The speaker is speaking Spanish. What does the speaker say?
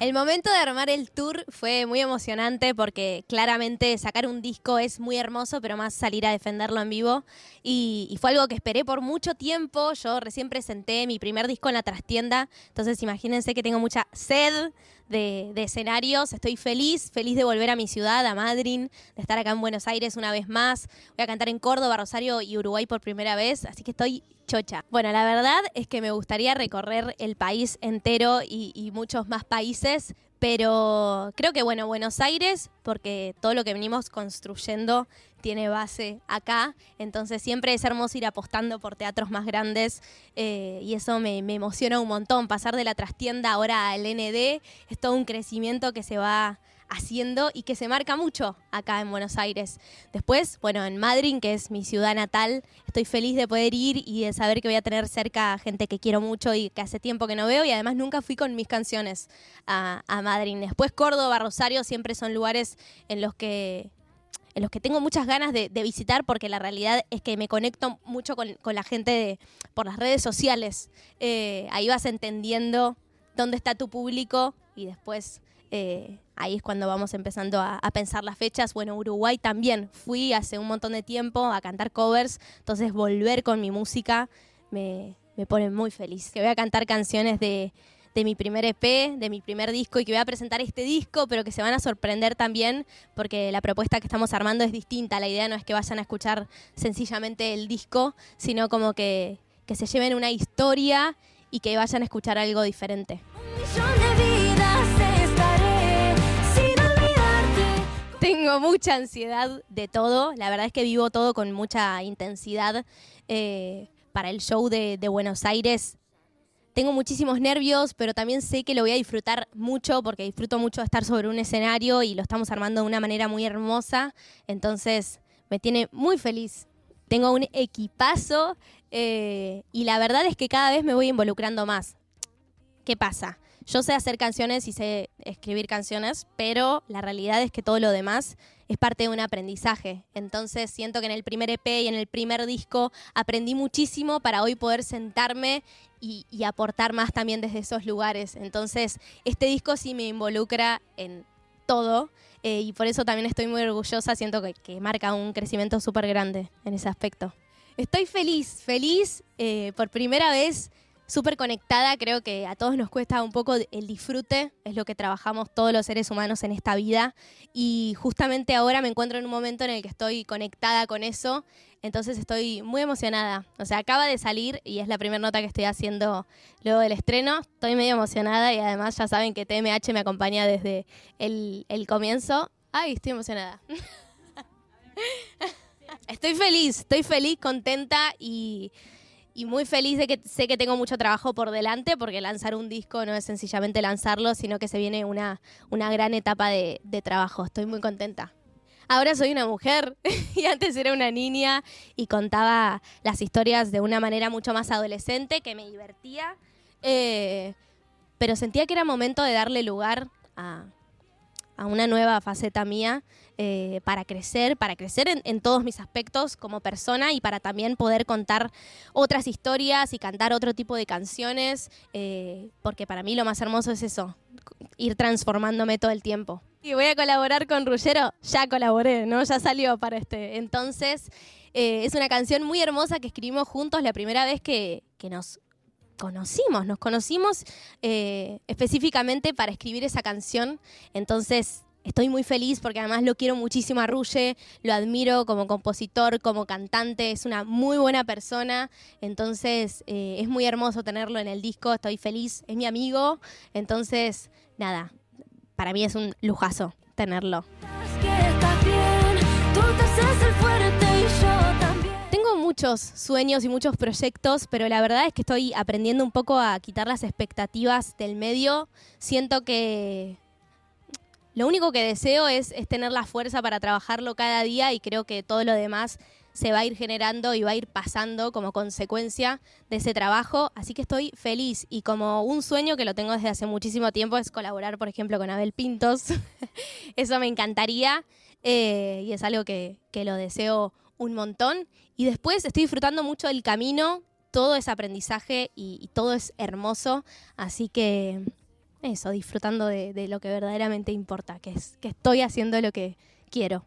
El momento de armar el tour fue muy emocionante porque claramente sacar un disco es muy hermoso, pero más salir a defenderlo en vivo. Y, fue algo que esperé por mucho tiempo. Yo recién presenté mi primer disco en la trastienda, entonces imagínense que tengo mucha sed de, escenarios. Estoy feliz, feliz de volver a mi ciudad, a Madrid, de estar acá en Buenos Aires una vez más. Voy a cantar en Córdoba, Rosario y Uruguay por primera vez, así que estoy chocha. Bueno, la verdad es que me gustaría recorrer el país entero y, y muchos más países, pero creo que bueno, Buenos Aires, porque todo lo que venimos construyendo tiene base acá, entonces siempre es hermoso ir apostando por teatros más grandes eh, y eso me, me, emociona un montón. Pasar de la trastienda ahora al ND es todo un crecimiento que se va haciendo y que se marca mucho acá en Buenos Aires. Después, bueno, en Madrid, que es mi ciudad natal, estoy feliz de poder ir y de saber que voy a tener cerca gente que quiero mucho y que hace tiempo que no veo y además nunca fui con mis canciones a, Madrid. Después Córdoba, Rosario siempre son lugares en los que en los que tengo muchas ganas de, visitar porque la realidad es que me conecto mucho con, la gente por las redes sociales. Eh, ahí vas entendiendo dónde está tu público y después eh, ahí es cuando vamos empezando a, pensar las fechas. Bueno, Uruguay también. Fui hace un montón de tiempo a cantar covers, entonces volver con mi música me, pone muy feliz. Que voy a cantar canciones de de mi primer EP, de mi primer disco y que voy a presentar este disco, pero que se van a sorprender también porque la propuesta que estamos armando es distinta. La idea no es que vayan a escuchar sencillamente el disco, sino como que, que se lleven una historia y que vayan a escuchar algo diferente. Tengo mucha ansiedad de todo, la verdad es que vivo todo con mucha intensidad. Eh, para el show de, de Buenos Aires tengo muchísimos nervios, pero también sé que lo voy a disfrutar mucho porque disfruto mucho de estar sobre un escenario y lo estamos armando de una manera muy hermosa. Entonces me tiene muy feliz. Tengo un equipazo eh, y la verdad es que cada vez me voy involucrando más. ¿Qué pasa? Yo sé hacer canciones y sé escribir canciones, pero la realidad es que todo lo demás es parte de un aprendizaje. Entonces siento que en el primer EP y en el primer disco aprendí muchísimo para hoy poder sentarme y, aportar más también desde esos lugares. Entonces este disco sí me involucra en todo eh, y por eso también estoy muy orgullosa, siento que, marca un crecimiento súper grande en ese aspecto. Estoy feliz, feliz eh, por primera vez súper conectada, creo que a todos nos cuesta un poco el disfrute, es lo que trabajamos todos los seres humanos en esta vida. Y justamente ahora me encuentro en un momento en el que estoy conectada con eso, entonces estoy muy emocionada, o sea, acaba de salir y es la primera nota que estoy haciendo luego del estreno, estoy medio emocionada y además ya saben que TMH me acompaña desde el, el comienzo, ay, estoy emocionada. Estoy feliz, estoy feliz, contenta y y muy feliz de que sé que tengo mucho trabajo por delante, porque lanzar un disco no es sencillamente lanzarlo, sino que se viene una, una gran etapa de, de trabajo. Estoy muy contenta. Ahora soy una mujer y antes era una niña y contaba las historias de una manera mucho más adolescente que me divertía, eh, pero sentía que era momento de darle lugar a, a una nueva faceta mía eh, para crecer, para crecer en, todos mis aspectos como persona y para también poder contar otras historias y cantar otro tipo de canciones, eh, porque para mí lo más hermoso es eso, ir transformándome todo el tiempo. Y voy a colaborar con Ruggero, ya colaboré, ¿no? Ya salió para este. Entonces, eh, es una canción muy hermosa que escribimos juntos la primera vez que, que nos conocimos, nos conocimos eh, específicamente para escribir esa canción, entonces estoy muy feliz porque además lo quiero muchísimo a Ruge, lo admiro como compositor, como cantante, es una muy buena persona, entonces eh, es muy hermoso tenerlo en el disco, estoy feliz, es mi amigo, entonces nada, para mí es un lujazo tenerlo. Muchos sueños y muchos proyectos, pero la verdad es que estoy aprendiendo un poco a quitar las expectativas del medio. Siento que lo único que deseo es, tener la fuerza para trabajarlo cada día y creo que todo lo demás se va a ir generando y va a ir pasando como consecuencia de ese trabajo. Así que estoy feliz y como un sueño que lo tengo desde hace muchísimo tiempo es colaborar, por ejemplo, con Abel Pintos. Eso me encantaría eh, y es algo que, que lo deseo un montón y después estoy disfrutando mucho del camino, todo es aprendizaje y, todo es hermoso, así que eso, disfrutando de, de lo que verdaderamente importa, que es que estoy haciendo lo que quiero.